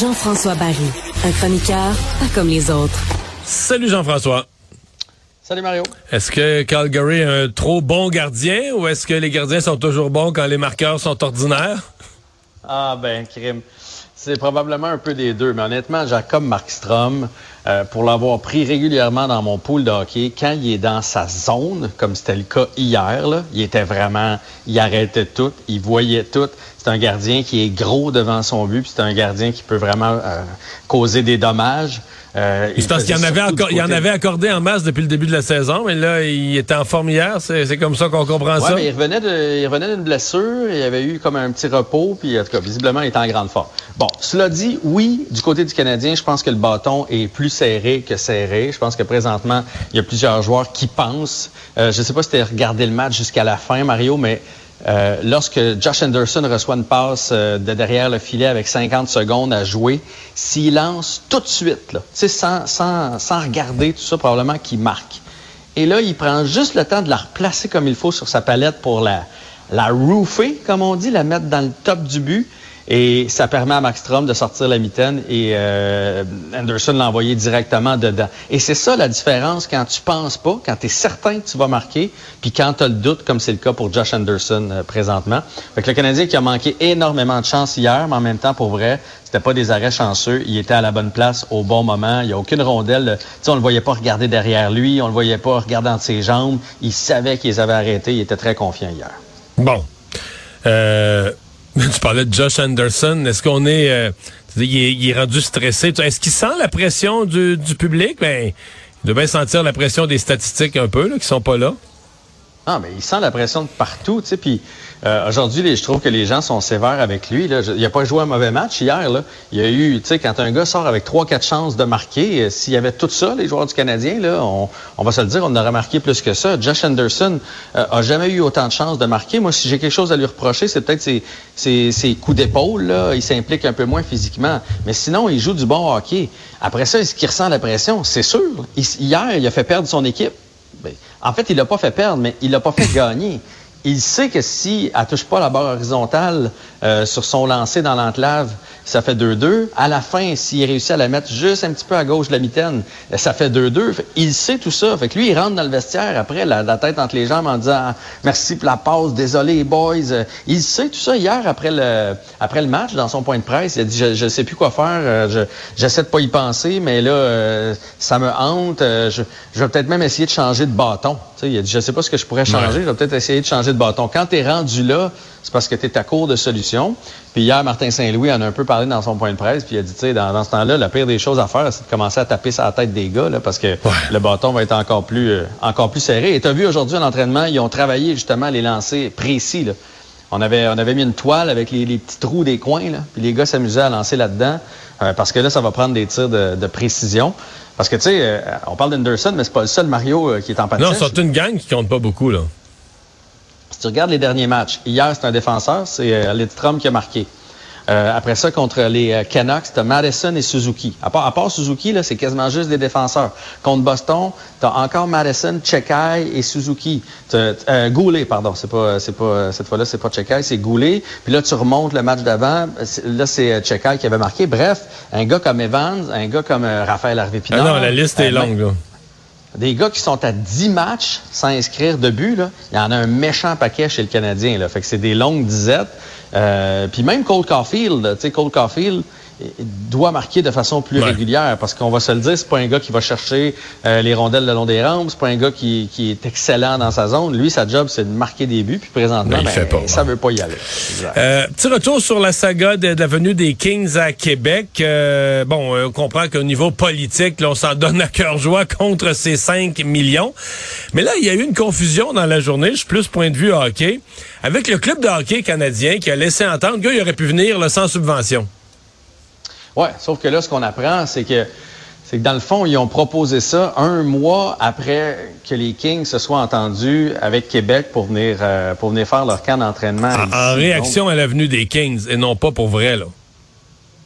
Jean-François Barry, un chroniqueur pas comme les autres. Salut Jean-François. Salut Mario. Est-ce que Calgary est un trop bon gardien ou est-ce que les gardiens sont toujours bons quand les marqueurs sont ordinaires? Ah ben, crime. C'est probablement un peu des deux, mais honnêtement, Jacob Markstrom, euh, pour l'avoir pris régulièrement dans mon pool de hockey, quand il est dans sa zone, comme c'était le cas hier, là, il était vraiment, il arrêtait tout, il voyait tout. C'est un gardien qui est gros devant son but, puis c'est un gardien qui peut vraiment euh, causer des dommages. Euh, c'est parce qu'il en, avait il en avait accordé en masse depuis le début de la saison, mais là, il était en forme hier. C'est comme ça qu'on comprend ouais, ça. Mais il revenait de, il revenait d'une blessure. Il avait eu comme un petit repos, puis en tout cas, visiblement, il était en grande forme. Bon, cela dit, oui, du côté du Canadien, je pense que le bâton est plus serré que serré. Je pense que présentement, il y a plusieurs joueurs qui pensent. Euh, je ne sais pas si tu as regardé le match jusqu'à la fin, Mario, mais euh, lorsque Josh Anderson reçoit une passe euh, de derrière le filet avec 50 secondes à jouer, s'il lance tout de suite, là, sans, sans, sans regarder tout ça, probablement qu'il marque. Et là, il prend juste le temps de la replacer comme il faut sur sa palette pour la, la roofer, comme on dit, la mettre dans le top du but. Et ça permet à Max Strom de sortir la mitaine et euh, Anderson l'envoyer directement dedans. Et c'est ça la différence quand tu penses pas, quand tu es certain que tu vas marquer, puis quand tu le doute, comme c'est le cas pour Josh Anderson euh, présentement. Fait que le Canadien qui a manqué énormément de chance hier, mais en même temps, pour vrai, c'était pas des arrêts chanceux. Il était à la bonne place au bon moment. Il n'y a aucune rondelle. Sais, on le voyait pas regarder derrière lui. On le voyait pas regarder entre ses jambes. Il savait qu'ils avaient arrêté. Il était très confiant hier. Bon. Euh, tu parlais de Josh Anderson. Est-ce qu'on est, euh, il est, rendu stressé? Est-ce qu'il sent la pression du, public? Ben, il doit sentir la pression des statistiques un peu, là, qui sont pas là. Ah, mais il sent la pression de partout, tu sais. Puis euh, aujourd'hui, je trouve que les gens sont sévères avec lui. Il n'a pas joué un mauvais match hier. Il y a eu, tu sais, quand un gars sort avec trois, quatre chances de marquer, euh, s'il y avait tout ça, les joueurs du Canadien, on, va se le dire, on aurait marqué plus que ça. Josh Anderson euh, a jamais eu autant de chances de marquer. Moi, si j'ai quelque chose à lui reprocher, c'est peut-être ses, coups d'épaule. Il s'implique un peu moins physiquement. Mais sinon, il joue du bon hockey. Après ça, est-ce qu'il ressent la pression? C'est sûr. hier, il a fait perdre son équipe. Ben, en fait, il l'a pas fait perdre, mais il l'a pas fait gagner il sait que si elle touche pas la barre horizontale euh, sur son lancer dans l'enclave, ça fait 2-2. À la fin, s'il réussit à la mettre juste un petit peu à gauche de la mitaine, ça fait 2-2. Il sait tout ça. Fait que lui, il rentre dans le vestiaire après, la, tête entre les jambes en disant merci pour la passe, désolé boys. Il sait tout ça hier après le après le match dans son point de presse. Il a dit je, ne sais plus quoi faire. Euh, je j'essaie de pas y penser, mais là euh, ça me hante. Je, je vais peut-être même essayer de changer de bâton. Sais, il a dit je sais pas ce que je pourrais changer. Je vais peut-être essayer de changer de bâton. Quand tu es rendu là, c'est parce que tu es à court de solutions. Puis hier, Martin Saint-Louis en a un peu parlé dans son point de presse, puis il a dit, tu sais, dans, ce temps-là, la pire des choses à faire, c'est de commencer à taper sur la tête des gars, là, parce que le bâton va être encore plus, euh, encore plus serré. Et tu as vu aujourd'hui à l'entraînement, ils ont travaillé justement les lancers précis. Là. On avait, on avait mis une toile avec les, petits trous des coins, là, puis les gars s'amusaient à lancer là-dedans, euh, parce que là, ça va prendre des tirs de, précision. Parce que, tu sais, euh, on parle d'Anderson, mais c'est pas le seul Mario qui est en panique. Non, c'est une gang qui compte pas beaucoup, là. Si tu regardes les derniers matchs, hier, c'est un défenseur, c'est euh, Lidstrom qui a marqué. Euh, après ça, contre les euh, Canucks, tu Madison et Suzuki. À part, à part Suzuki, là, c'est quasiment juste des défenseurs. Contre Boston, tu as encore Madison, Chekai et Suzuki. Euh, Goulet, pardon, c'est pas, c'est pas, cette fois-là, c'est pas Chekai, c'est Goulet. Puis là, tu remontes le match d'avant, là, c'est Chekai qui avait marqué. Bref, un gars comme Evans, un gars comme Raphaël Harvey-Pinard. Ah non, la liste est longue, là. des gars qui sont à 10 matchs sans inscrire de but, là, il y en a un méchant paquet chez le Canadien. Là. Fait que c'est des longues disettes. Euh, puis même Cole Caulfield, tu sais, Cole Caulfield, doit marquer de façon plus Ouais. régulière parce qu'on va se le dire, c'est pas un gars qui va chercher euh, les rondelles le long des rampes, c'est pas un gars qui, qui est excellent dans sa zone. Lui, sa job, c'est de marquer des buts, puis présentement, ben, fait pas, ça veut pas y aller. Euh, petit retour sur la saga de, de la venue des Kings à Québec. Euh, bon, euh, on comprend qu'au niveau politique, là, on s'en donne à cœur joie contre ces 5 millions. Mais là, il y a eu une confusion dans la journée, je suis plus point de vue hockey, avec le club de hockey canadien qui a laissé entendre le gars, il aurait pu venir là, sans subvention. Ouais, sauf que là, ce qu'on apprend, c'est que c'est que dans le fond, ils ont proposé ça un mois après que les Kings se soient entendus avec Québec pour venir euh, pour venir faire leur camp d'entraînement. En, Donc, réaction à la venue des Kings et non pas pour vrai, là.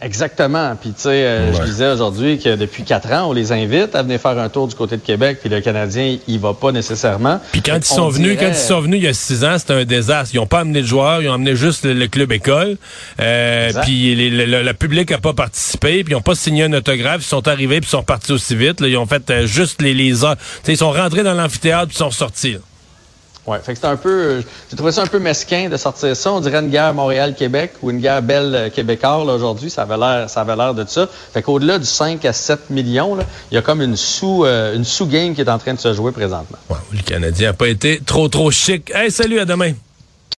Exactement. Puis tu sais, euh, je disais aujourd'hui que depuis quatre ans, on les invite à venir faire un tour du côté de Québec, puis le Canadien, il va pas nécessairement. Puis quand ils sont venus, dirait- quand ils sont venus il y a six ans, c'était un désastre. Ils n'ont pas amené de joueurs, ils ont amené juste le, le club école. Euh, puis les- le, le- le public a pas participé, puis ils n'ont pas signé un autographe. Ils sont arrivés puis ils sont partis aussi vite. là. Ils ont fait euh, juste les les heures. Tu sais, Ils sont rentrés dans l'amphithéâtre puis ils sont sortis. là. Ouais, fait que un peu, j'ai trouvé ça un peu mesquin de sortir ça. On dirait une guerre Montréal-Québec ou une guerre belle québécois là, aujourd'hui. Ça avait l'air, ça avait l'air de ça. Fait qu'au-delà du 5 à 7 millions, là, il y a comme une sous, euh, une sous-game qui est en train de se jouer présentement. Ouais, le Canadien n'a pas été trop trop chic. Hey, salut, à demain.